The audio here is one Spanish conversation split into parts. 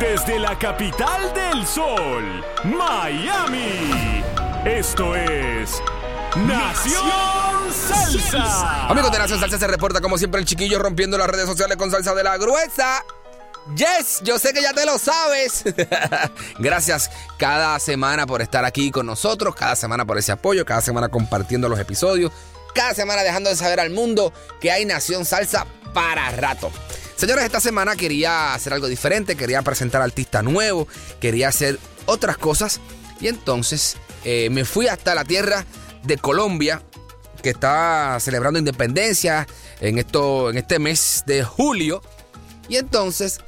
Desde la capital del sol, Miami. Esto es Nación Salsa. Amigos de Nación Salsa se reporta como siempre el chiquillo rompiendo las redes sociales con salsa de la gruesa. Yes, yo sé que ya te lo sabes. Gracias cada semana por estar aquí con nosotros, cada semana por ese apoyo, cada semana compartiendo los episodios, cada semana dejando de saber al mundo que hay Nación Salsa para rato. Señores, esta semana quería hacer algo diferente, quería presentar artista nuevo, quería hacer otras cosas y entonces eh, me fui hasta la tierra de Colombia que está celebrando independencia en, esto, en este mes de julio. Y entonces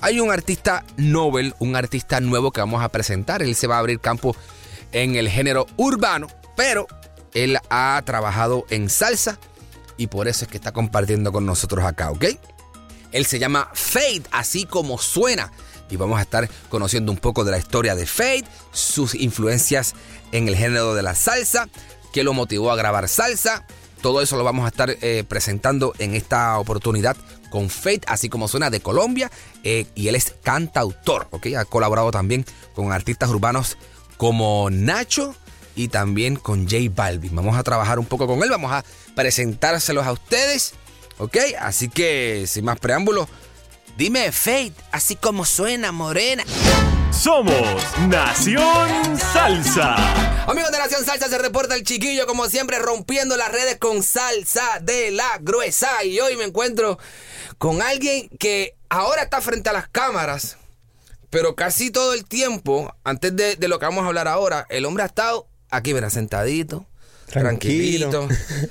hay un artista Nobel, un artista nuevo que vamos a presentar. Él se va a abrir campo en el género urbano, pero él ha trabajado en salsa y por eso es que está compartiendo con nosotros acá, ¿ok? Él se llama Fade, así como suena. Y vamos a estar conociendo un poco de la historia de Fade, sus influencias en el género de la salsa, qué lo motivó a grabar salsa. Todo eso lo vamos a estar eh, presentando en esta oportunidad con Fade, así como suena de Colombia. Eh, y él es cantautor, ¿ok? Ha colaborado también con artistas urbanos como Nacho y también con J Balvin. Vamos a trabajar un poco con él, vamos a presentárselos a ustedes, ¿ok? Así que, sin más preámbulos, dime Fade, así como suena, morena. Somos Nación Salsa. Amigos de Nación Salsa, se reporta el chiquillo, como siempre, rompiendo las redes con salsa de la gruesa. Y hoy me encuentro con alguien que ahora está frente a las cámaras, pero casi todo el tiempo, antes de, de lo que vamos a hablar ahora, el hombre ha estado aquí, mira, sentadito, Tranquilo. tranquilito.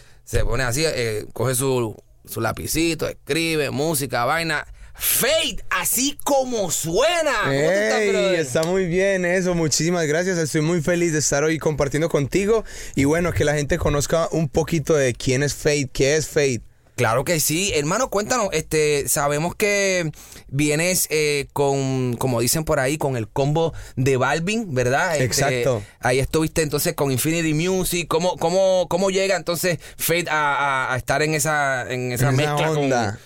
se pone así, eh, coge su, su lapicito, escribe, música, vaina. Fade, así como suena. ¿Cómo tú estás, Ey, está muy bien eso, muchísimas gracias. Estoy muy feliz de estar hoy compartiendo contigo y bueno, que la gente conozca un poquito de quién es Fate, qué es Fate. Claro que sí, hermano, cuéntanos, este, sabemos que vienes eh, con, como dicen por ahí, con el combo de Balvin, ¿verdad? Este, Exacto. Ahí estuviste entonces con Infinity Music, ¿cómo, cómo, cómo llega entonces Fate a, a- a estar en esa, en esa En mezcla onda. con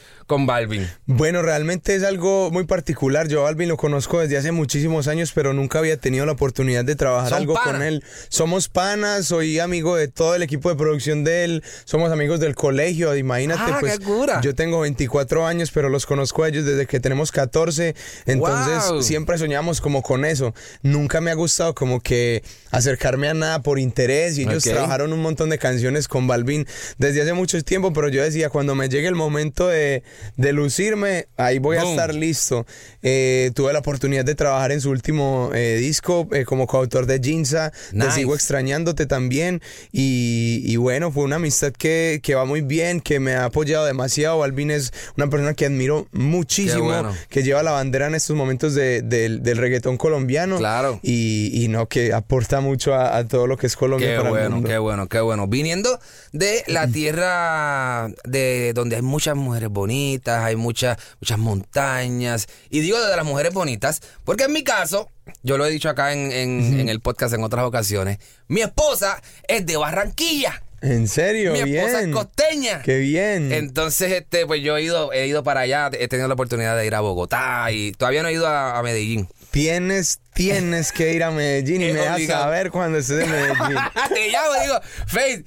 Balvin? Bueno, realmente es algo muy particular. Yo a Alvin lo conozco desde hace muchísimos años, pero nunca había tenido la oportunidad de trabajar algo con él. Somos panas, soy amigo de todo el equipo de producción de él, somos amigos del colegio, imagínate, Ah, pues yo tengo 24 años, pero los conozco a ellos desde que tenemos 14, entonces Wow. siempre soñamos como con eso. Nunca me ha gustado como que acercarme a nada por interés y ellos trabajaron un montón de canciones con Balvin desde hace mucho tiempo, pero yo decía, cuando me llegue el momento de, de lucirme, ahí voy a Boom. estar listo. Eh, tuve la oportunidad de trabajar en su último eh, disco eh, como coautor de Ginza, Nice. Te sigo extrañándote también y, y bueno, fue una amistad que, que va muy bien, que me ha apoyado demasiado. Balvin es una persona que admiro muchísimo, bueno. que lleva la bandera en estos momentos de- del- del reggaetón colombiano Claro. y, y no, que aporta mucho a, a todo lo que es Colombia Qué para el bueno, mundo. qué bueno, qué bueno. Viniendo de la tierra de donde hay muchas mujeres bonitas, hay muchas, muchas montañas. Y digo de las mujeres bonitas, porque en mi caso, yo lo he dicho acá en, en- en el podcast en otras ocasiones, mi esposa es de Barranquilla. En serio, Mi esposa bien. es costeña. Qué bien. Entonces, este, pues yo he ido, he ido para allá, he tenido la oportunidad de ir a Bogotá y todavía no he ido a, a Medellín. Tienes, tienes que ir a Medellín y me dejas obligado. saber cuando estés en Medellín. Te llamo, digo, Faith.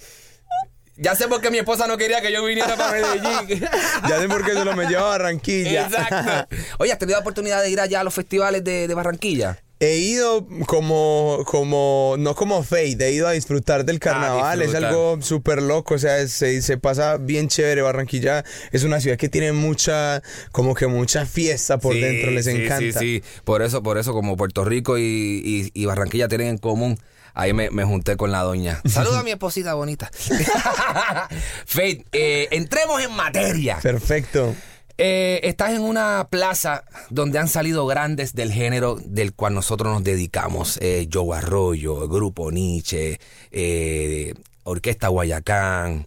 Ya sé por qué mi esposa no quería que yo viniera para Medellín. Ya sé por qué solo me lleva a Barranquilla. Exacto. Oye, ¿has tenido la oportunidad de ir allá a los festivales de, de Barranquilla? He ido como, como, no como fade, he ido a disfrutar del carnaval, es disfrutar. algo súper loco, o sea, se, se pasa bien chévere. Barranquilla es una ciudad que tiene mucha, como que mucha fiesta por Sí, dentro, les sí, encanta. Sí, sí, por eso, por eso, como Puerto Rico y, y- y Barranquilla tienen en común, ahí me, me junté con la doña. Saluda a mi esposita bonita. Faith, eh, entremos en materia. Perfecto. Eh, estás en una plaza donde han salido grandes del género del cual nosotros nos dedicamos. Eh, Arroyo, Grupo Nietzsche, eh, Orquesta Guayacán.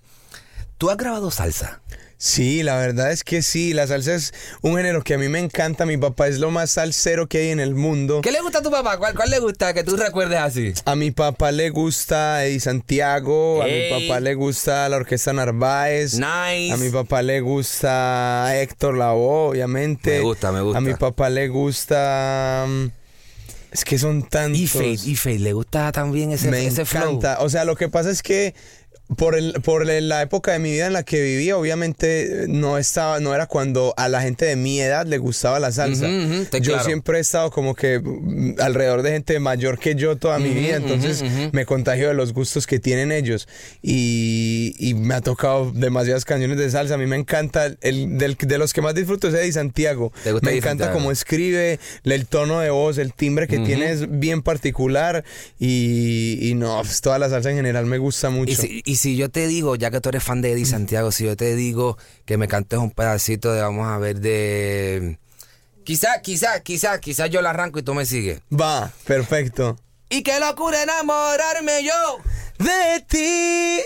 ¿Tú has grabado salsa? Sí, la verdad es que sí, la salsa es un género que a mí me encanta, mi papá es lo más salsero que hay en el mundo. ¿Qué le gusta a tu papá? ¿Cuál, cuál le gusta que tú recuerdes así? A mi papá le gusta Eddie Santiago, a mi papá le gusta la Orquesta Narváez. Nice. A mi papá le gusta Héctor Lavoe, obviamente. Me gusta, me gusta. A mi papá le gusta. mm, Es que son tantos. Y Faith, y Faith, ¿le gusta también ese, me ese flow? encanta. O sea, lo que pasa es que por, el, por la época de mi vida en la que vivía, obviamente no estaba, no era cuando a la gente de mi edad le gustaba la salsa. Yo claro. siempre he estado como que mm, alrededor de gente mayor que yo toda mi vida, entonces me contagio de los gustos que tienen ellos. Y, y me ha tocado demasiadas canciones de salsa. A mí me encanta, el, del- de los que más disfruto es Eddie Santiago. ¿Te gusta Me encanta cómo escribe, el tono de voz, el timbre que tiene es bien particular y, y no, pues, toda la salsa en general me gusta mucho. Y si, y si yo te digo, ya que tú eres fan de Eddie Santiago, si yo te digo que me cantes un pedacito de, vamos a ver, de... Quizá, quizá, quizá, quizá yo la arranco y tú me sigues. Va, perfecto. Y qué locura enamorarme yo. De ti.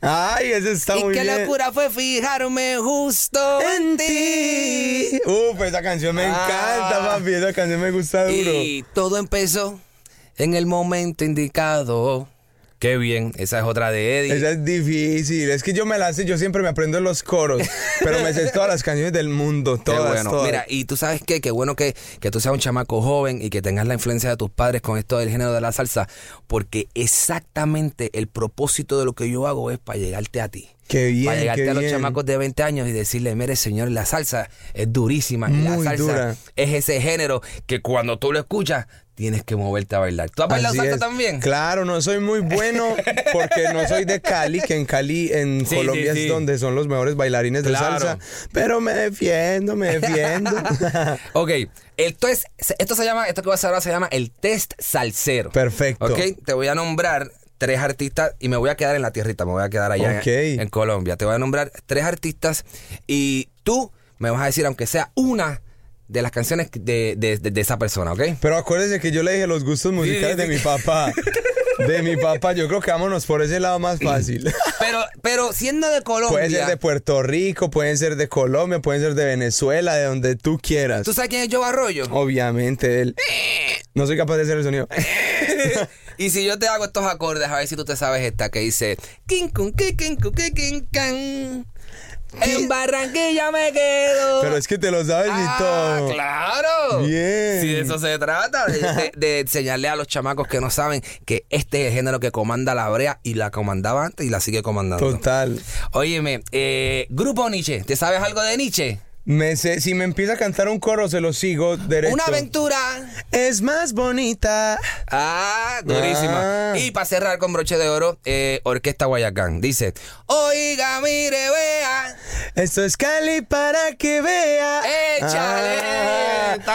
Ay, ese está y muy qué bien. locura fue fijarme justo en, ti. Uf, esa canción me Ah. encanta, papi. Esa canción me gusta duro. Y todo empezó en el momento indicado. Qué bien, esa es otra de Eddie. Esa es difícil. Es que yo me la sé, yo siempre me aprendo los coros. pero me sé todas las canciones del mundo. Qué Todas, bueno. todas. Mira, y tú sabes qué, qué bueno que, que tú seas un chamaco joven y que tengas la influencia de tus padres con esto del género de la salsa, porque exactamente el propósito de lo que yo hago es para llegarte a ti. Qué bien, Para llegarte qué a los bien. chamacos de 20 años y decirle, mire señor, la salsa es durísima. y la Muy salsa dura. es ese género que cuando tú lo escuchas, tienes que moverte a bailar. ¿Tú has bailado Así salsa es. también? Claro, no soy muy bueno porque no soy de Cali, que en Cali, en Sí, Colombia sí, sí. es donde son los mejores bailarines de salsa. Pero me defiendo, me defiendo. ok, esto, es, esto se llama, esto que vas a hacer ahora se llama el test salsero. Perfecto. Ok, te voy a nombrar tres artistas y me voy a quedar en la tierrita, me voy a quedar allá en- Colombia. Te voy a nombrar tres artistas y tú me vas a decir, aunque sea una de las canciones de, de- de- de esa persona, ¿ok? Pero acuérdese que yo le dije los gustos musicales sí. de mi papá. De mi papá, yo creo que vámonos por ese lado más fácil. Pero, pero siendo de Colombia, Puede ser de Puerto Rico, pueden ser de Colombia, pueden ser de Venezuela, de donde tú quieras. ¿tú sabes quién es Joe Arroyo? Obviamente, él. No soy capaz de hacer el sonido. y si yo te hago estos acordes, a ver si tú te sabes esta que dice kin kun ki, kin kun ki, kin can. En Barranquilla me quedo. Pero es que te lo sabes y Ah, todo. claro. Bien. Si de eso se trata, de, de- de enseñarle a los chamacos que no saben que este es el género que comanda la brea y la comandaba antes y la sigue comandando. Total. Óyeme, eh, Grupo Nietzsche, ¿te sabes algo de Nietzsche? Me sé- si me empieza a cantar un coro, se lo sigo derecho. Una aventura. Es más bonita. Ah, durísima. Ah. Y para cerrar con broche de oro, eh, Orquesta Guayacán. Dice, oiga, mire, vea. Esto es Cali para que vea. Échale.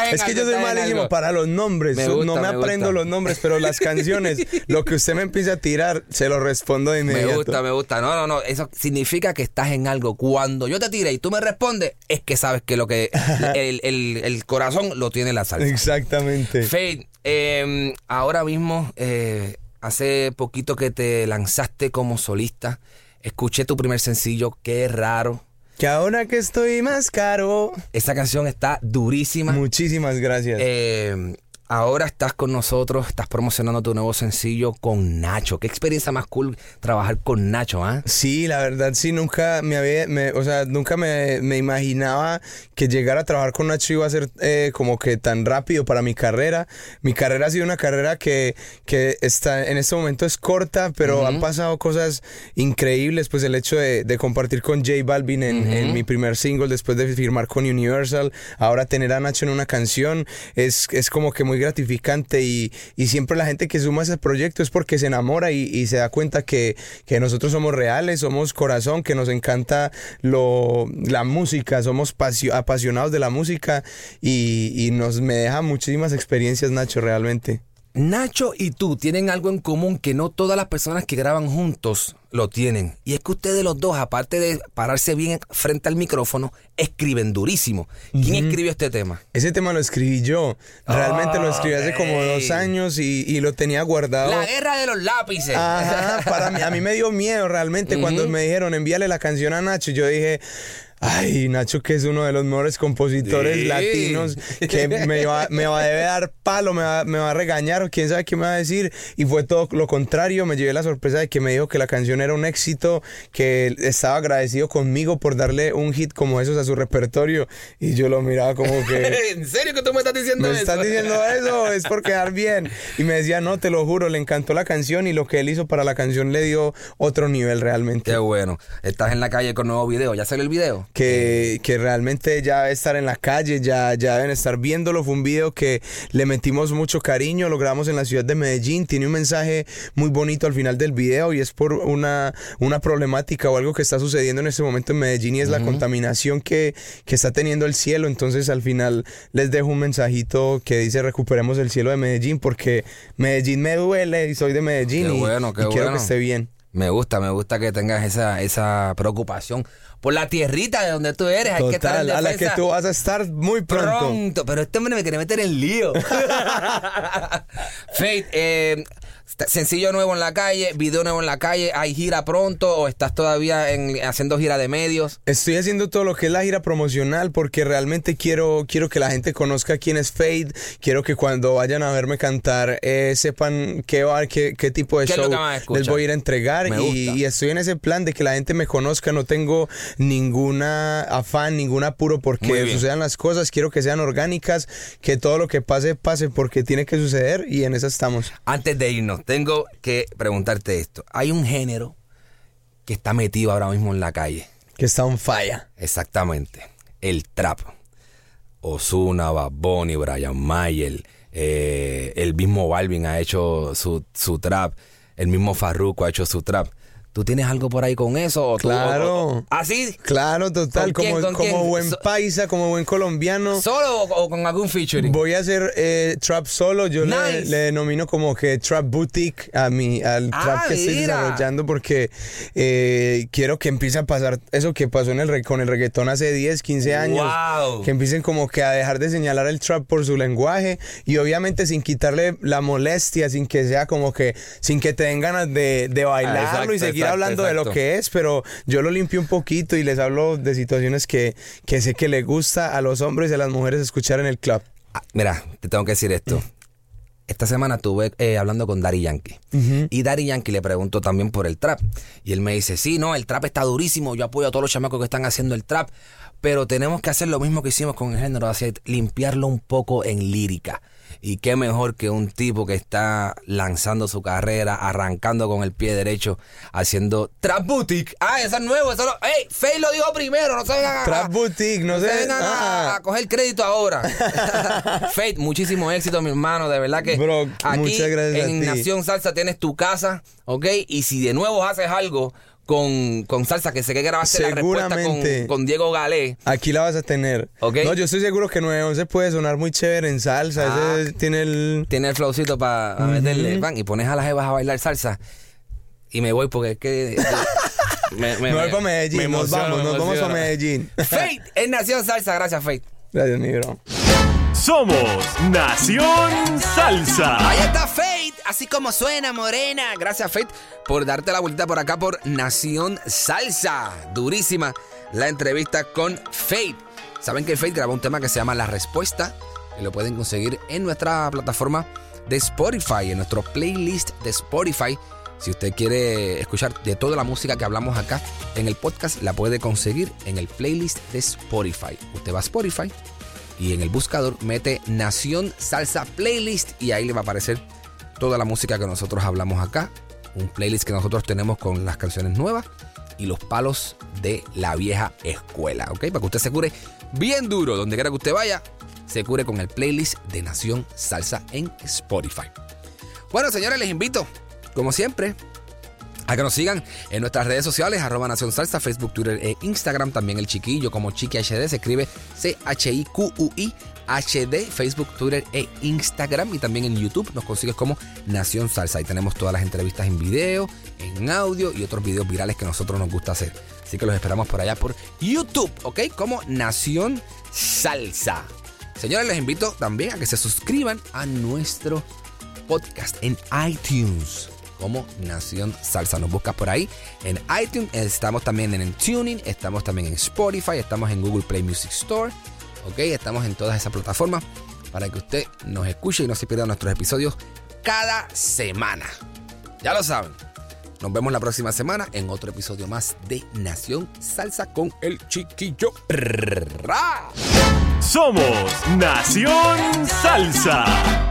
En es que algo, yo soy malísimo para los nombres. Me gusta, no me, me aprendo gusta. los nombres, pero las canciones, lo que usted me empieza a tirar, se lo respondo de Me inmediato. gusta, me gusta. No, no, no. Eso significa que estás en algo. Cuando yo te tire y tú me respondes, es que sabes que lo que el, el- el corazón lo tiene la salsa. Exactamente. Faith, eh, ahora mismo, eh, hace poquito que te lanzaste como solista, escuché tu primer sencillo, qué raro. Que ahora que estoy más caro. Esa canción está durísima. Muchísimas gracias. Eh, ahora estás con nosotros, estás promocionando tu nuevo sencillo con Nacho. Qué experiencia más cool trabajar con Nacho, ¿ah? Sí, la verdad sí, nunca me había, me- o sea, nunca me, me imaginaba que llegar a trabajar con Nacho iba a ser eh, como que tan rápido para mi carrera. Mi carrera ha sido una carrera que, que está, en este momento es corta, pero han pasado cosas increíbles, pues el hecho de, de compartir con J Balvin en, en mi primer single, después de firmar con Universal, ahora tener a Nacho en una canción, es, es como que muy gratificante y, y siempre la gente que suma ese proyecto es porque se enamora y, se da cuenta que, que nosotros somos reales, somos corazón, que nos encanta lo, la música, somos pasio- apasionados de la música y, y nos me deja muchísimas experiencias Nacho realmente. Nacho y tú tienen algo en común que no todas las personas que graban juntos lo tienen. Y es que ustedes los dos, aparte de pararse bien frente al micrófono, escriben durísimo. ¿Quién escribió este tema? Ese tema lo escribí yo, realmente lo escribí hace como dos años y, y lo tenía guardado. La guerra de los lápices. Ajá, para mí, a mí me dio miedo realmente cuando me dijeron envíale la canción a Nacho. Yo dije, ay, Nacho que es uno de los mejores compositores Sí. latinos, que me va, me va debe dar palo, me va, me va a regañar o quién sabe qué me va a decir. Y fue todo lo contrario, me llevé la sorpresa de que me dijo que la canción era un éxito, que estaba agradecido conmigo por darle un hit como esos a su repertorio. Y yo lo miraba como que... ¿En serio que tú me estás diciendo Me eso? estás diciendo eso, es por quedar bien. Y me decía, no, te lo juro, le encantó la canción y lo que él hizo para la canción le dio otro nivel realmente. Qué bueno. Estás en la calle con nuevo video. ¿Ya salió el video? Que, que realmente ya debe estar en la calle, ya, ya deben estar viéndolo. Fue un video que le metimos mucho cariño, lo grabamos en la ciudad de Medellín. Tiene un mensaje muy bonito al final del video y es por una, una problemática o algo que está sucediendo en este momento en Medellín y es la contaminación que, que está teniendo el cielo. Entonces al final les dejo un mensajito que dice recuperemos el cielo de Medellín porque Medellín me duele y soy de Medellín Qué y, bueno, qué y quiero que esté bien. Me gusta, me gusta que tengas esa, esa preocupación por la tierrita de donde tú eres. Hay que estar en Total, a la que tú vas a estar muy pronto. pronto. Pero este hombre me quiere meter en lío. Faith, eh, sencillo nuevo en la calle, video nuevo en la calle. ¿Hay gira pronto o estás todavía en- haciendo gira de medios? Estoy haciendo todo lo que es la gira promocional porque realmente quiero, quiero que la gente conozca quién es Fade. Quiero que cuando vayan a verme cantar eh, sepan qué, va, qué, qué tipo de ¿Qué show les voy a ir a entregar. Y, y estoy en ese plan de que la gente me conozca. No tengo ninguna afán, ningún apuro porque sucedan las cosas. Quiero que sean orgánicas, que todo lo que pase, pase porque tiene que suceder y en eso estamos. Antes de irnos, tengo que preguntarte esto. Hay un género que está metido ahora mismo en la calle. Que está on fire. Exactamente. El trap. Osuna, Bad Bunny, Brian Mayer, eh, el mismo Balvin ha hecho su, su trap, el mismo Farruko ha hecho su trap. ¿Tú tienes algo por ahí con eso? ¿O tú- Claro. o- o- ¿Ah, sí? Claro, total. ¿Con quién, como con como quién? buen So- paisa, como buen colombiano. ¿Solo o, o con algún featuring? Voy a hacer eh, trap solo, yo le, Nice. le denomino como que trap boutique a mi, al Ah, trap que estoy mira. desarrollando porque eh, quiero que empiece a pasar eso que pasó en el, con el reggaetón hace 10, 15 años. Wow. Que empiecen como que a dejar de señalar el trap por su lenguaje y obviamente sin quitarle la molestia, sin que sea como que, sin que te den ganas de, de bailarlo Ah, exacto, y seguir exacto, hablando de lo que es, pero yo lo limpio un poquito y les hablo de situaciones que, que sé que le gusta a los hombres y a las mujeres escuchar en el club. Ah, mira, te tengo que decir esto. Esta semana estuve eh, hablando con Dari Yankee. Y Dari Yankee le preguntó también por el trap. Y él me dice, sí, no, el trap está durísimo. Yo apoyo a todos los chamacos que están haciendo el trap. Pero tenemos que hacer lo mismo que hicimos con el género, así, limpiarlo un poco en lírica. Y qué mejor que un tipo que está lanzando su carrera, arrancando con el pie derecho, haciendo Trap Boutique. Ah, eso es nuevo, eso lo... ¡Ey! Faye lo dijo primero, no se vengan a- Trap Boutique, no se sé. vengan a, ah. a coger crédito ahora. Faith, muchísimo éxito, mi hermano. De verdad que Bro, aquí muchas gracias a en ti. Nación Salsa tienes tu casa, ¿ok? Y si de nuevo haces algo con, con salsa, que sé que grabaste la respuesta con, Seguramente. con Diego Galé. Aquí la vas a tener. Ok. No, yo estoy seguro que 911 puede sonar muy chévere en salsa. Ah. Ese tiene el. Tiene el flowcito para meterle pan y pones a las jevas a bailar salsa. Y me voy porque es que. me, me- Me voy para Medellín. me nos vamos, me nos vamos para Medellín. Faith, en Nación Salsa. Gracias, Faith. Gracias, mi bro. Somos Nación Salsa. Ahí está Faith, así como suena, morena. Gracias, Faith, por darte la vuelta por acá por Nación Salsa. Durísima la entrevista con Faith. Saben que Faith grabó un tema que se llama La Respuesta y lo pueden conseguir en nuestra plataforma de Spotify, en nuestro playlist de Spotify. Si usted quiere escuchar de toda la música que hablamos acá en el podcast, la puede conseguir en el playlist de Spotify. Usted va a Spotify y en el buscador mete Nación Salsa Playlist y ahí le va a aparecer toda la música que nosotros hablamos acá. Un playlist que nosotros tenemos con las canciones nuevas y los palos de la vieja escuela, ¿ok? Para que usted se cure bien duro, donde quiera que usted vaya, se cure con el playlist de Nación Salsa en Spotify. Bueno, señores, les invito, como siempre, a que nos sigan en nuestras redes sociales, arroba Nación Salsa, Facebook, Twitter e Instagram. También el chiquillo como Chiqui HD se escribe C-H-I-Q-U-I HD, Facebook, Twitter e Instagram. Y también en YouTube nos consigues como Nación Salsa. Ahí tenemos todas las entrevistas en video, en audio y otros videos virales que nosotros nos gusta hacer. Así que los esperamos por allá por YouTube, ¿ok? Como Nación Salsa. Señores, les invito también a que se suscriban a nuestro podcast en iTunes como Nación Salsa. Nos buscas por ahí en iTunes. Estamos también en Tuning, estamos también en Spotify, estamos en Google Play Music Store. Ok, estamos en todas esas plataformas para que usted nos escuche y no se pierda nuestros episodios cada semana. Ya lo saben. Nos vemos la próxima semana en otro episodio más de Nación Salsa con el chiquillo. Somos Nación Salsa.